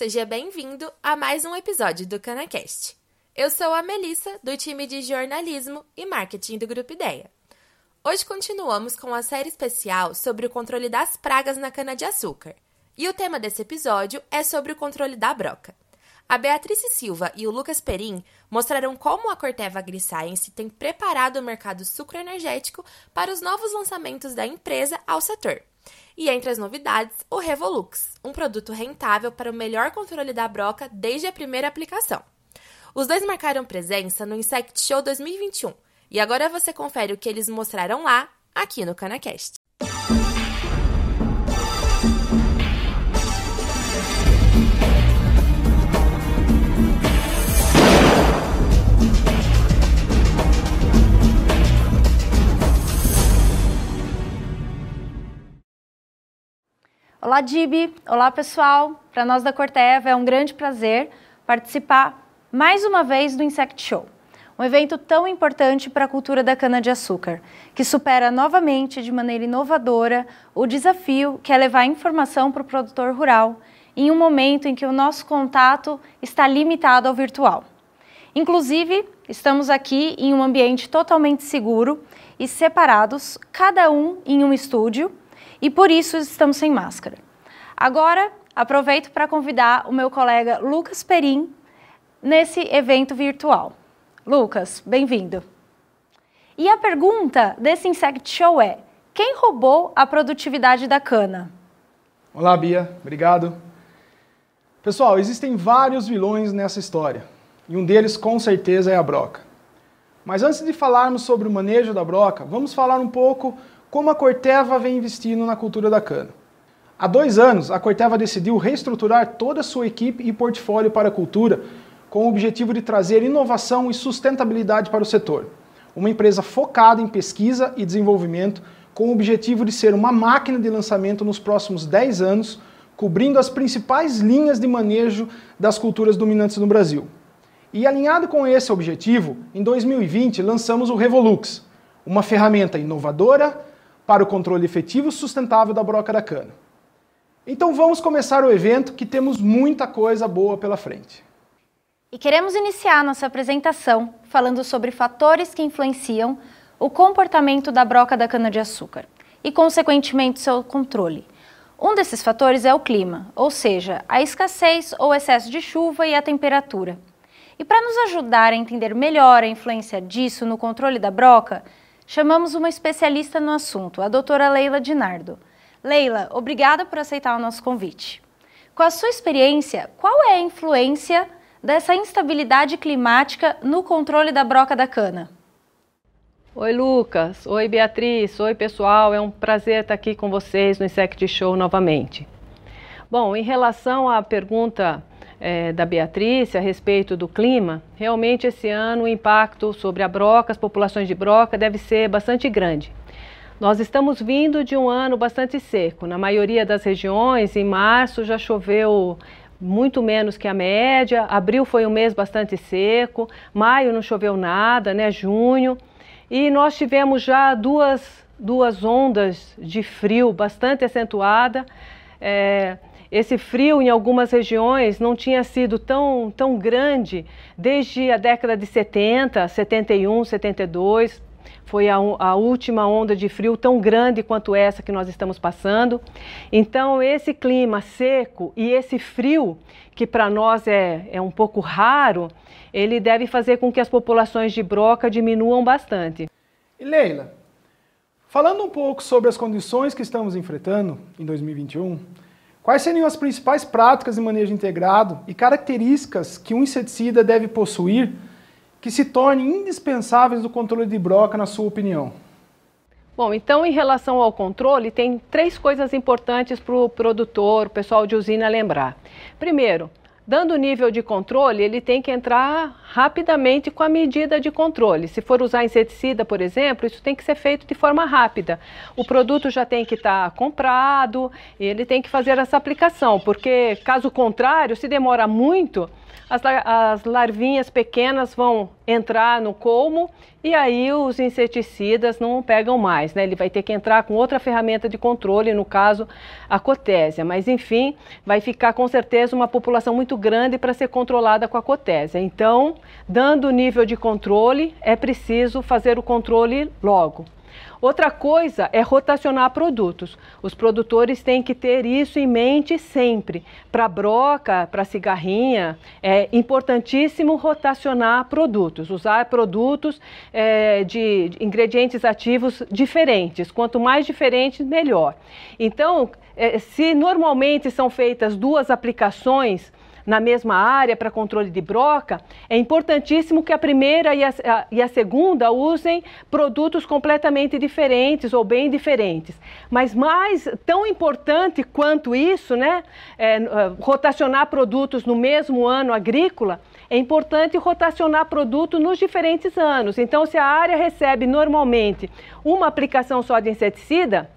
seja bem-vindo a mais um episódio do CanaCast. Eu sou a Melissa, do time de jornalismo e marketing do Grupo Ideia. Hoje continuamos com a série especial sobre o controle das pragas na cana-de-açúcar. E o tema desse episódio é sobre o controle da broca. A Beatriz Silva e o Lucas Perim mostraram como a Corteva AgriScience tem preparado o mercado sucroenergético para os novos lançamentos da empresa ao setor. E entre as novidades, o Revolux, um produto rentável para o melhor controle da broca desde a primeira aplicação. Os dois marcaram presença no Insect Show 2021 e agora você confere o que eles mostraram lá, aqui no CanaCast. Olá, Dibi. Olá, pessoal. Para nós da Corteva é um grande prazer participar mais uma vez do Insect Show, um evento tão importante para a cultura da cana-de-açúcar, que supera novamente de maneira inovadora o desafio que é levar informação para o produtor rural em um momento em que o nosso contato está limitado ao virtual. Inclusive, estamos aqui em um ambiente totalmente seguro e separados, cada um em um estúdio e por isso estamos sem máscara. Agora, aproveito para convidar o meu colega Lucas Perim nesse evento virtual. Lucas, bem-vindo. E a pergunta desse Insect Show é: quem roubou a produtividade da cana? Olá, Bia, obrigado. Pessoal, existem vários vilões nessa história, e um deles com certeza é a broca. Mas antes de falarmos sobre o manejo da broca, vamos falar um pouco como a Corteva vem investindo na cultura da cana. Há dois anos, a Corteva decidiu reestruturar toda a sua equipe e portfólio para a cultura com o objetivo de trazer inovação e sustentabilidade para o setor. Uma empresa focada em pesquisa e desenvolvimento com o objetivo de ser uma máquina de lançamento nos próximos 10 anos, cobrindo as principais linhas de manejo das culturas dominantes no Brasil. E alinhado com esse objetivo, em 2020 lançamos o Revolux, uma ferramenta inovadora, para o controle efetivo sustentável da broca da cana. Então vamos começar o evento que temos muita coisa boa pela frente. E queremos iniciar nossa apresentação falando sobre fatores que influenciam o comportamento da broca da cana-de-açúcar e, consequentemente, seu controle. Um desses fatores é o clima, ou seja, a escassez ou excesso de chuva e a temperatura. E para nos ajudar a entender melhor a influência disso no controle da broca, chamamos uma especialista no assunto, a doutora Leila Dinardo. Leila, obrigada por aceitar o nosso convite. Com a sua experiência, qual é a influência dessa instabilidade climática no controle da broca da cana? Oi, Lucas. Oi, Beatriz. Oi, pessoal. É um prazer estar aqui com vocês no Insect Show novamente. Bom, em relação à pergunta é, da Beatriz a respeito do clima, realmente esse ano o impacto sobre a broca, as populações de broca, deve ser bastante grande. Nós estamos vindo de um ano bastante seco. Na maioria das regiões, em março já choveu muito menos que a média. Abril foi um mês bastante seco. Maio não choveu nada, né? Junho. E nós tivemos já duas, duas ondas de frio bastante acentuada. É, esse frio em algumas regiões não tinha sido tão, tão grande desde a década de 70, 71, 72. Foi a, a, última onda de frio tão grande quanto essa que nós estamos passando. Então, esse clima seco e esse frio, que para nós é, é um pouco raro, ele deve fazer com que as populações de broca diminuam bastante. E Leila, falando um pouco sobre as condições que estamos enfrentando em 2021, Quais seriam as principais práticas de manejo integrado e características que um inseticida deve possuir que se tornem indispensáveis no controle de broca, na sua opinião? Bom, então em relação ao controle, tem três coisas importantes para o produtor, o pessoal de usina lembrar. Primeiro, dando nível de controle, ele tem que entrar rapidamente com a medida de controle. Se for usar inseticida, por exemplo, isso tem que ser feito de forma rápida. O produto já tem que estar tá comprado e ele tem que fazer essa aplicação, porque caso contrário, se demora muito, as, as larvinhas pequenas vão entrar no colmo e aí os inseticidas não pegam mais, né? Ele vai ter que entrar com outra ferramenta de controle, no caso a cotésia. Mas enfim, vai ficar com certeza uma população muito grande para ser controlada com a cotésia. Então, dando o nível de controle, é preciso fazer o controle logo. Outra coisa é rotacionar produtos. Os produtores têm que ter isso em mente sempre. Para broca, para cigarrinha, é importantíssimo rotacionar produtos, usar produtos é, de ingredientes ativos diferentes. Quanto mais diferentes, melhor. Então, é, se normalmente são feitas duas aplicações, na mesma área para controle de broca, é importantíssimo que a primeira e a, a, e a segunda usem produtos completamente diferentes ou bem diferentes. Mas mais tão importante quanto isso, né, é, é, rotacionar produtos no mesmo ano agrícola, é importante rotacionar produto nos diferentes anos. Então, se a área recebe normalmente uma aplicação só de inseticida,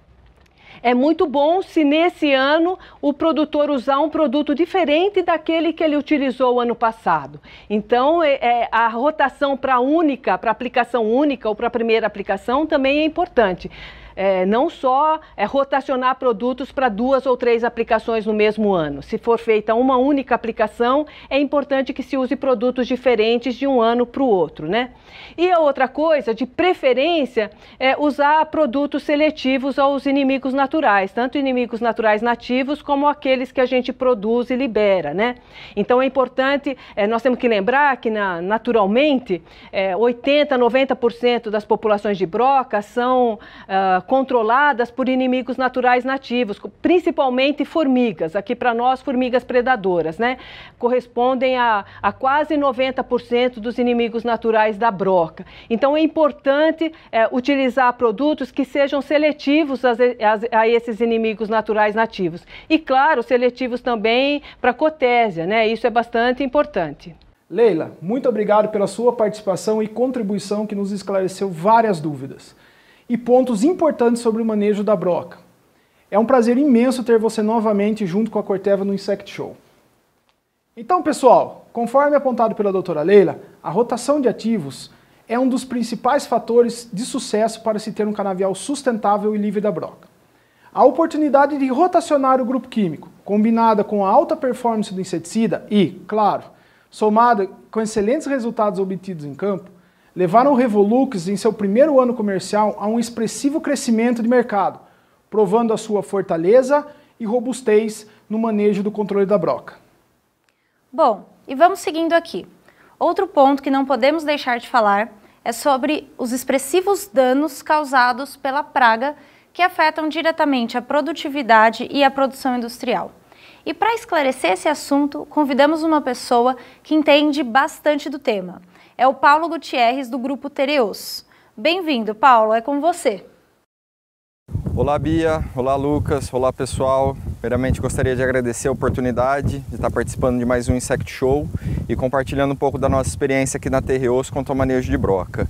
é muito bom se nesse ano o produtor usar um produto diferente daquele que ele utilizou o ano passado. Então, é, é a rotação para única, para aplicação única ou para primeira aplicação também é importante é, não só é, rotacionar produtos para duas ou três aplicações no mesmo ano. Se for feita uma única aplicação, é importante que se use produtos diferentes de um ano para o outro, né? E a outra coisa, de preferência, é usar produtos seletivos aos inimigos naturais, tanto inimigos naturais nativos como aqueles que a gente produz e libera, né? Então é importante, é, nós temos que lembrar que na, naturalmente é, 80, 90% das populações de broca são uh, controladas por inimigos naturais nativos, principalmente formigas. Aqui para nós, formigas predadoras, né? Correspondem a, a quase 90% dos inimigos naturais da broca. Então é importante é, utilizar produtos que sejam seletivos a, a, a, esses inimigos naturais nativos. E, claro, seletivos também para cotésia, né? Isso é bastante importante. Leila, muito obrigado pela sua participação e contribuição que nos esclareceu várias dúvidas e pontos importantes sobre o manejo da broca. É um prazer imenso ter você novamente junto com a Corteva no Insect Show. Então, pessoal, conforme apontado pela doutora Leila, a rotação de ativos é um dos principais fatores de sucesso para se ter um canavial sustentável e livre da broca. A oportunidade de rotacionar o grupo químico, combinada com a alta performance do inseticida e, claro, somada com excelentes resultados obtidos em campo, levaram o Revolux em seu primeiro ano comercial a um expressivo crescimento de mercado, provando a sua fortaleza e robustez no manejo do controle da broca. Bom, e vamos seguindo aqui. Outro ponto que não podemos deixar de falar é sobre os expressivos danos causados pela praga que afetam diretamente a produtividade e a produção industrial. E para esclarecer esse assunto, convidamos uma pessoa que entende bastante do tema é o Paulo Gutierrez, do grupo Tereos. Bem-vindo, Paulo, é com você. Olá, Bia. Olá, Lucas. Olá, pessoal. Primeiramente, gostaria de agradecer a oportunidade de estar participando de mais um Insect Show e compartilhando um pouco da nossa experiência aqui na Terreos quanto ao manejo de broca.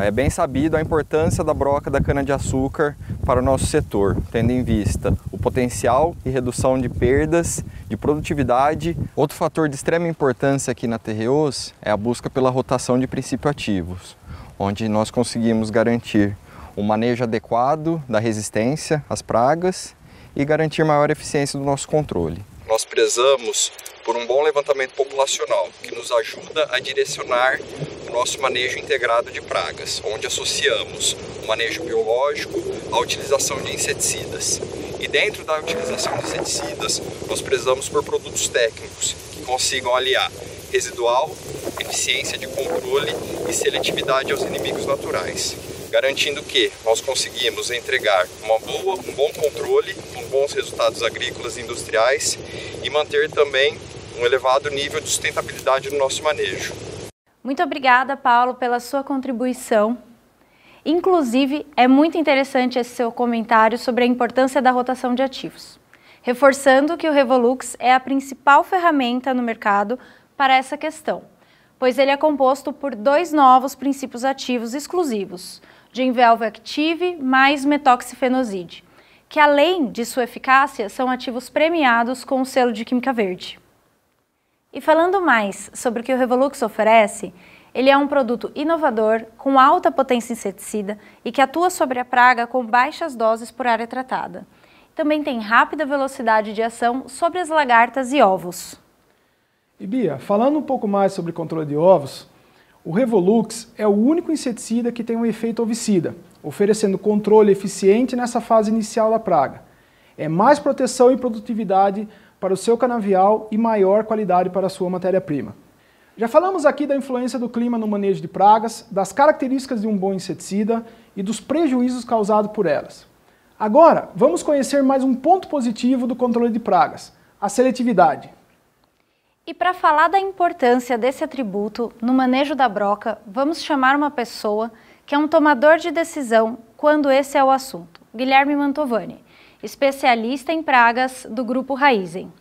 É bem sabido a importância da broca da cana-de-açúcar para o nosso setor, tendo em vista o potencial e redução de perdas de produtividade. Outro fator de extrema importância aqui na Terreos é a busca pela rotação de princípios ativos, onde nós conseguimos garantir um manejo adequado da resistência às pragas e garantir maior eficiência do nosso controle. Nós prezamos por um bom levantamento populacional, que nos ajuda a direcionar o nosso manejo integrado de pragas, onde associamos o manejo biológico à utilização de inseticidas. E dentro da utilização de inseticidas, nós prezamos por produtos técnicos que consigam aliar residual, eficiência de controle e seletividade aos inimigos naturais, garantindo que nós conseguimos entregar uma boa, um bom controle, com bons resultados agrícolas e industriais e manter também um elevado nível de sustentabilidade no nosso manejo. Muito obrigada, Paulo, pela sua contribuição. Inclusive, é muito interessante esse seu comentário sobre a importância da rotação de ativos. reforçando que o Revolux é a principal ferramenta no mercado para essa questão, pois ele é composto por dois novos princípios ativos exclusivos, de Invelve Active mais metoxifenoside, que além de sua eficácia, são ativos premiados com o selo de Química Verde. E falando mais sobre o que o Revolux oferece, ele é um produto inovador, com alta potência inseticida e que atua sobre a praga com baixas doses por área tratada. Também tem rápida velocidade de ação sobre as lagartas e ovos. E Bia, falando um pouco mais sobre controle de ovos, o Revolux é o único inseticida que tem um efeito ovicida, oferecendo controle eficiente nessa fase inicial da praga. É mais proteção e produtividade para o seu canavial e maior qualidade para a sua matéria-prima. Já falamos aqui da influência do clima no manejo de pragas, das características de um bom inseticida e dos prejuízos causados por elas. Agora, vamos conhecer mais um ponto positivo do controle de pragas, a seletividade. E para falar da importância desse atributo no manejo da broca, vamos chamar uma pessoa que é um tomador de decisão quando esse é o assunto, Guilherme Mantovani, especialista em pragas do Grupo Raizen.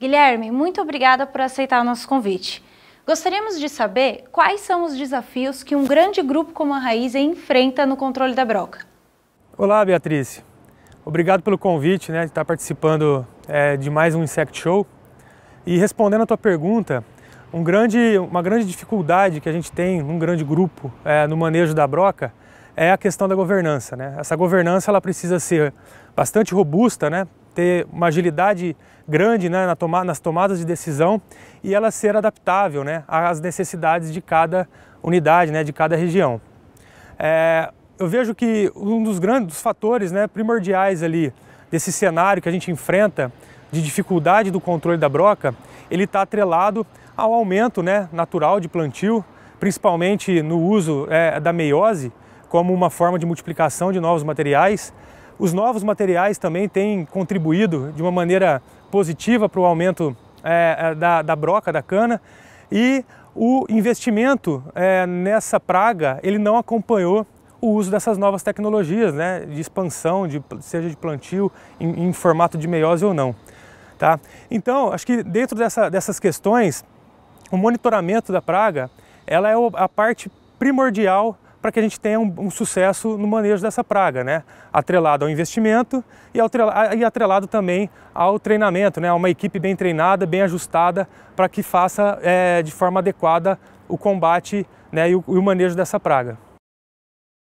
Guilherme, muito obrigada por aceitar o nosso convite. Gostaríamos de saber quais são os desafios que um grande grupo como a Raiz enfrenta no controle da broca. Olá, Beatriz. Obrigado pelo convite, né, de estar participando é, de mais um Insect Show. E respondendo a tua pergunta, um grande, uma grande dificuldade que a gente tem num grande grupo é, no manejo da broca é a questão da governança. Né? Essa governança ela precisa ser bastante robusta, né? ter uma agilidade grande né, na toma nas tomadas de decisão e ela ser adaptável né, às necessidades de cada unidade, né, de cada região. É, eu vejo que um dos grandes fatores né, primordiais ali desse cenário que a gente enfrenta de dificuldade do controle da broca, ele está atrelado ao aumento né, natural de plantio, principalmente no uso é, da meiose como uma forma de multiplicação de novos materiais. Os novos materiais também têm contribuído de uma maneira positiva para o aumento é, é, da, da, broca, da cana, e o investimento é, nessa praga ele não acompanhou o uso dessas novas tecnologias, né, de expansão, de, seja de plantio em, em formato de meiose ou não. Tá? Então, acho que dentro dessa, dessas questões, o monitoramento da praga ela é a parte primordial para que a gente tenha um, um, sucesso no manejo dessa praga, né? atrelado ao investimento e, atrelado, e atrelado também ao treinamento, né? uma equipe bem treinada, bem ajustada, para que faça é, de forma adequada o combate né? e, o, e o manejo dessa praga.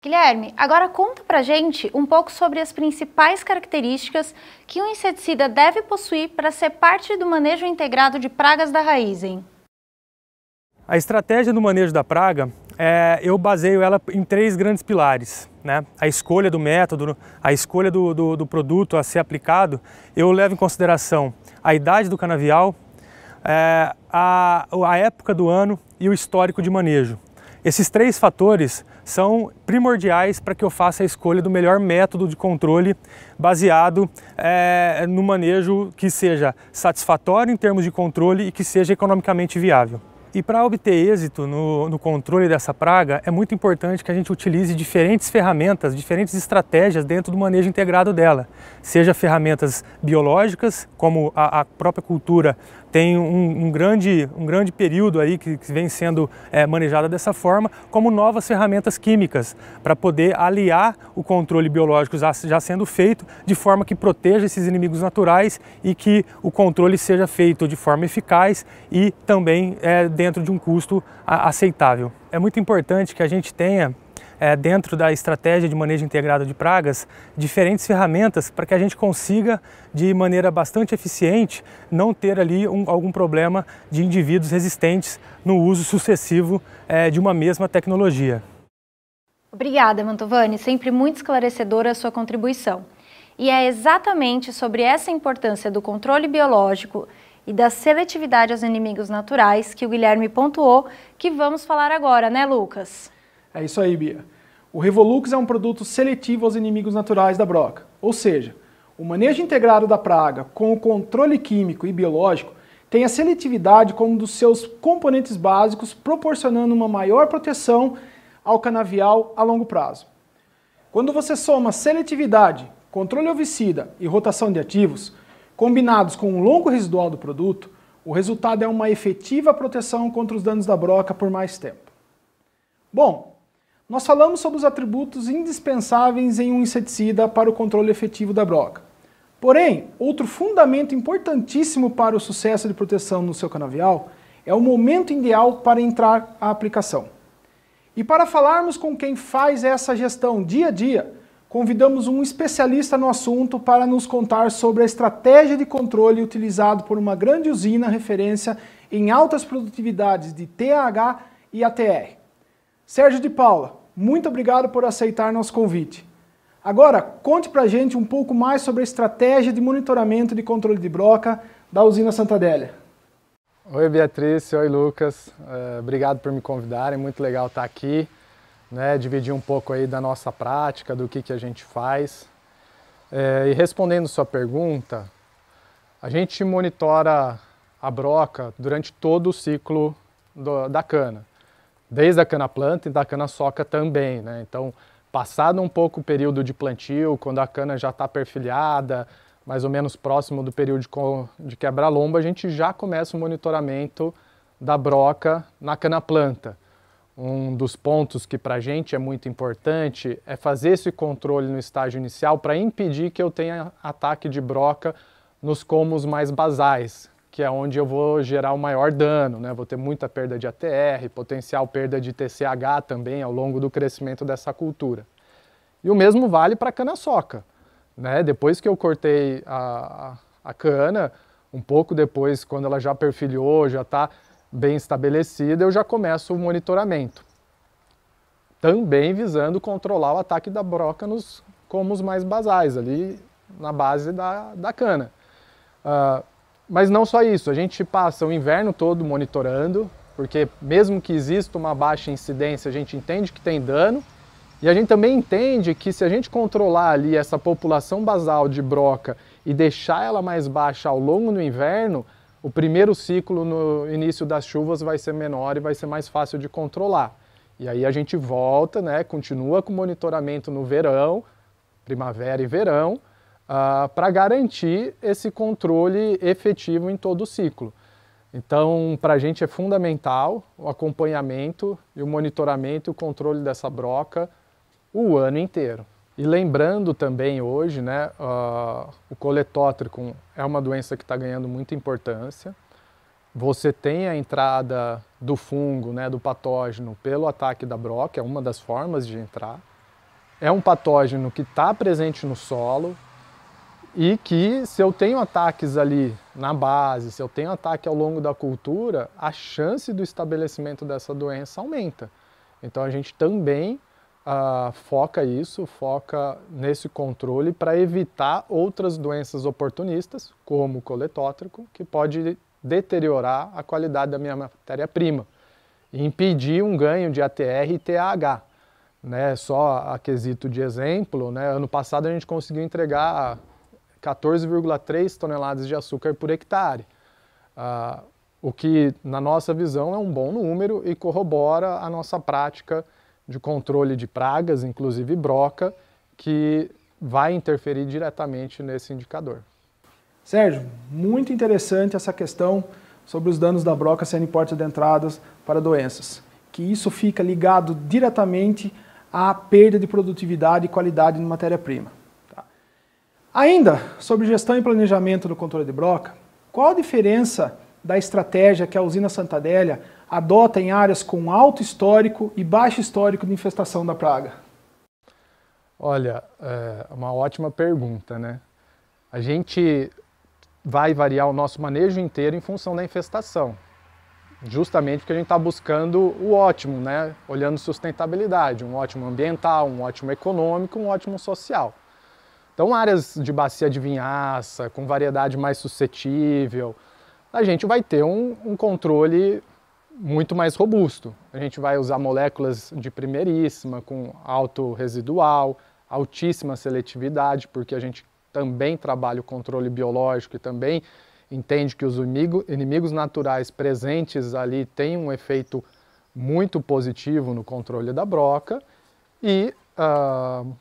Guilherme, agora conta pra gente um pouco sobre as principais características que um inseticida deve possuir para ser parte do manejo integrado de pragas da raiz, hein? A estratégia do manejo da praga é, eu baseio ela em três grandes pilares. Né? A escolha do método, a escolha do, do, do, produto a ser aplicado, eu levo em consideração a idade do canavial, é, a, a época do ano e o histórico de manejo. Esses três fatores são primordiais para que eu faça a escolha do melhor método de controle baseado é, no manejo que seja satisfatório em termos de controle e que seja economicamente viável. E para obter êxito no, no, controle dessa praga, é muito importante que a gente utilize diferentes ferramentas, diferentes estratégias dentro do manejo integrado dela. Seja ferramentas biológicas, como a, a própria cultura tem um, um, grande, um grande período aí que, que vem sendo é, manejada dessa forma, como novas ferramentas químicas, para poder aliar o controle biológico já, já sendo feito de forma que proteja esses inimigos naturais e que o controle seja feito de forma eficaz e também é, dentro de um custo aceitável. É muito importante que a gente tenha é, dentro da estratégia de manejo integrado de pragas, diferentes ferramentas para que a gente consiga, de maneira bastante eficiente, não ter ali um, algum problema de indivíduos resistentes no uso sucessivo é, de uma mesma tecnologia. Obrigada, Mantovani. Sempre muito esclarecedora a sua contribuição. E é exatamente sobre essa importância do controle biológico e da seletividade aos inimigos naturais que o Guilherme pontuou que vamos falar agora, né, Lucas? É isso aí, Bia. O Revolux é um produto seletivo aos inimigos naturais da broca, ou seja, o manejo integrado da praga com o controle químico e biológico tem a seletividade como um dos seus componentes básicos, proporcionando uma maior proteção ao canavial a longo prazo. Quando você soma seletividade, controle ovicida e rotação de ativos, combinados com um longo residual do produto, o resultado é uma efetiva proteção contra os danos da broca por mais tempo. Bom, nós falamos sobre os atributos indispensáveis em um inseticida para o controle efetivo da broca. Porém, outro fundamento importantíssimo para o sucesso de proteção no seu canavial é o momento ideal para entrar a aplicação. E para falarmos com quem faz essa gestão dia a dia, convidamos um especialista no assunto para nos contar sobre a estratégia de controle utilizado por uma grande usina referência em altas produtividades de TAH e ATR. Sérgio de Paula, muito obrigado por aceitar nosso convite. Agora, conte pra gente um pouco mais sobre a estratégia de monitoramento de controle de broca da usina Santa Adélia. Oi Beatriz, oi Lucas, uh, obrigado por me convidarem, muito legal estar aqui né, dividir um pouco aí da nossa prática, do que, que a gente faz. É, e respondendo sua pergunta, a gente monitora a broca durante todo o ciclo da cana, desde a cana planta e da cana soca também. Né? Então, passado um pouco o período de plantio, quando a cana já está perfilhada, mais ou menos próximo do período de, quebra-lomba, a gente já começa o monitoramento da broca na cana planta um dos pontos que para a gente é muito importante é fazer esse controle no estágio inicial para impedir que eu tenha ataque de broca nos comos mais basais, que é onde eu vou gerar o maior dano, né? Vou ter muita perda de ATR, potencial perda de TCH também ao longo do crescimento dessa cultura. E o mesmo vale para a cana-soca, né? Depois que eu cortei a, a, cana, um pouco depois, quando ela já perfilhou, já está bem estabelecida, eu já começo o monitoramento. Também visando controlar o ataque da broca nos comos mais basais, ali na base da, da cana. Uh, mas não só isso, a gente passa o inverno todo monitorando, porque mesmo que exista uma baixa incidência, a gente entende que tem dano, e a gente também entende que se a gente controlar ali essa população basal de broca e deixar ela mais baixa ao longo do inverno, o primeiro ciclo no início das chuvas vai ser menor e vai ser mais fácil de controlar. E aí a gente volta, né, continua com monitoramento no verão, primavera e verão, uh, para garantir esse controle efetivo em todo o ciclo. Então, para a gente é fundamental o acompanhamento e o monitoramento e o controle dessa broca o ano inteiro. E lembrando também hoje, né, uh, o coletótrico é uma doença que está ganhando muita importância. Você tem a entrada do fungo, né, do patógeno, pelo ataque da broca, é uma das formas de entrar. É um patógeno que está presente no solo e que, se eu tenho ataques ali na base, se eu tenho ataque ao longo da cultura, a chance do estabelecimento dessa doença aumenta. Então a gente também uh, foca isso, foca nesse controle para evitar outras doenças oportunistas, como o coletótrico, que pode deteriorar a qualidade da minha matéria-prima e impedir um ganho de ATR e TAH. Né, só a quesito de exemplo, né, ano passado a gente conseguiu entregar 14,3 toneladas de açúcar por hectare, uh, o que, na nossa visão, é um bom número e corrobora a nossa prática de controle de pragas, inclusive broca, que vai interferir diretamente nesse indicador. Sérgio, muito interessante essa questão sobre os danos da broca sendo portas de entradas para doenças, que isso fica ligado diretamente à perda de produtividade e qualidade de matéria-prima. Ainda sobre gestão e planejamento do controle de broca, qual a diferença da estratégia que a usina Santa Adélia adota em áreas com alto histórico e baixo histórico de infestação da praga? Olha, é uma ótima pergunta, né? A gente vai variar o nosso manejo inteiro em função da infestação, justamente porque a gente está buscando o ótimo, né? Olhando sustentabilidade, um ótimo ambiental, um ótimo econômico, um ótimo social. Então, áreas de bacia de vinhaça, com variedade mais suscetível, a gente vai ter um, um controle muito mais robusto. A gente vai usar moléculas de primeiríssima, com alto residual, altíssima seletividade, porque a gente também trabalha o controle biológico e também entende que os inimigos naturais presentes ali têm um efeito muito positivo no controle da broca e uh,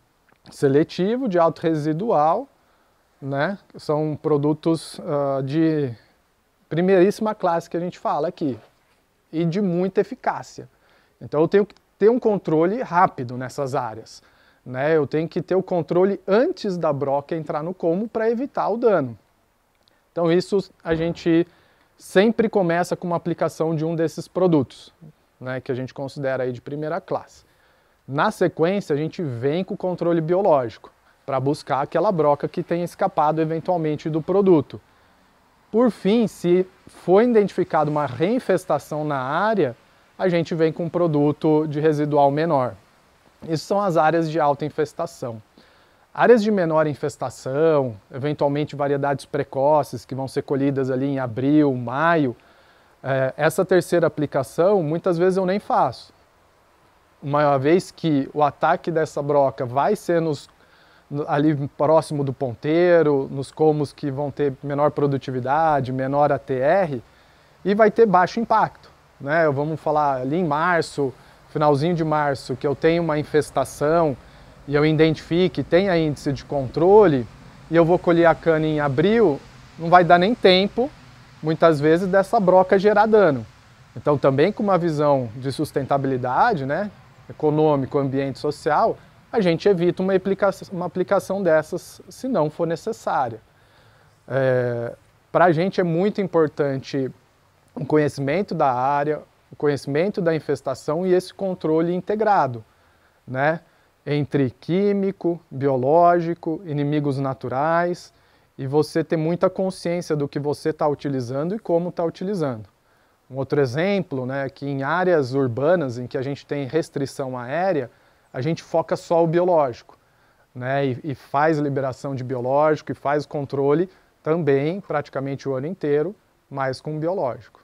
seletivo, de alto residual, né? São produtos uh, de primeiríssima classe que a gente fala aqui e de muita eficácia. Então eu tenho que ter um controle rápido nessas áreas. Né? Eu tenho que ter o controle antes da broca entrar no como para evitar o dano. Então isso a gente sempre começa com uma aplicação de um desses produtos, né, que a gente considera aí de primeira classe. Na sequência, a gente vem com o controle biológico para buscar aquela broca que tenha escapado eventualmente do produto. Por fim, se for identificada uma reinfestação na área, a gente vem com um produto de residual menor. Isso são as áreas de alta infestação. Áreas de menor infestação, eventualmente variedades precoces que vão ser colhidas ali em abril, maio, é, essa terceira aplicação muitas vezes eu nem faço. Uma vez que o ataque dessa broca vai ser nos, ali próximo do ponteiro, nos comos que vão ter menor produtividade, menor ATR, e vai ter baixo impacto né? Vamos falar ali em março, finalzinho de março, que eu tenho uma infestação e eu identifique, tenha índice de controle, e eu vou colher a cana em abril, não vai dar nem tempo, muitas vezes, dessa broca gerar dano. Então, também com uma visão de sustentabilidade, né, econômico, ambiente social, a gente evita uma aplicação, uma aplicação dessas se não for necessária. É, Para a gente é muito importante um conhecimento da área, o conhecimento da infestação e esse controle integrado, né? Entre químico, biológico, inimigos naturais e você ter muita consciência do que você está utilizando e como está utilizando. Um outro exemplo, né, que em áreas urbanas em que a gente tem restrição aérea, a gente foca só o biológico, né, e, e faz liberação de biológico e faz controle também praticamente o ano inteiro, mas com biológico.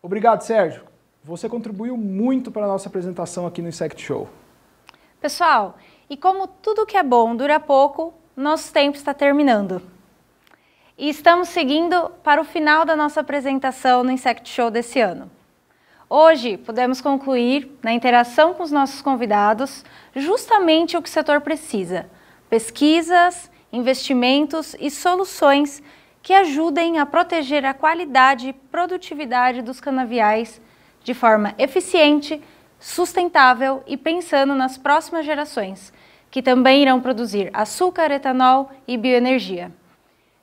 Obrigado, Sérgio. Você contribuiu muito para a nossa apresentação aqui no Insect Show. Pessoal, e como tudo que é bom dura pouco, nosso tempo está terminando. E estamos seguindo para o final da nossa apresentação no Insect Show desse ano. Hoje, podemos concluir, na interação com os nossos convidados, justamente o que o setor precisa: pesquisas, investimentos e soluções que ajudem a proteger a qualidade e produtividade dos canaviais de forma eficiente, sustentável e pensando nas próximas gerações, que também irão produzir açúcar, etanol e bioenergia.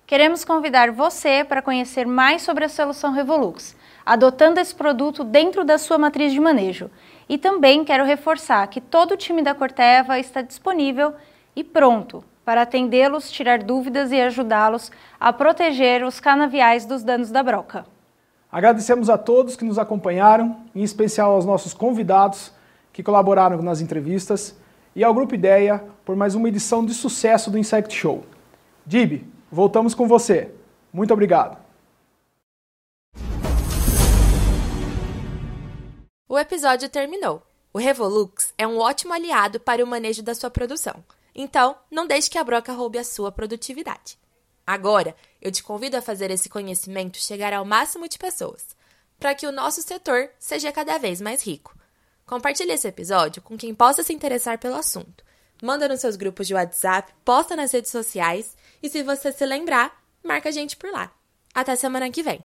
Queremos convidar você para conhecer mais sobre a solução Revolux, adotando esse produto dentro da sua matriz de manejo. E também quero reforçar que todo o time da Corteva está disponível e pronto para atendê-los, tirar dúvidas e ajudá-los a proteger os canaviais dos danos da broca. Agradecemos a todos que nos acompanharam, em especial aos nossos convidados que colaboraram nas entrevistas e ao Grupo Ideia por mais uma edição de sucesso do Insect Show. Dib, voltamos com você. Muito obrigado. O episódio terminou. O Revolux é um ótimo aliado para o manejo da sua produção. Então, não deixe que a broca roube a sua produtividade. Agora, eu te convido a fazer esse conhecimento chegar ao máximo de pessoas, para que o nosso setor seja cada vez mais rico. Compartilhe esse episódio com quem possa se interessar pelo assunto. Manda nos seus grupos de WhatsApp, posta nas redes sociais e se você se lembrar, marca a gente por lá. Até semana que vem.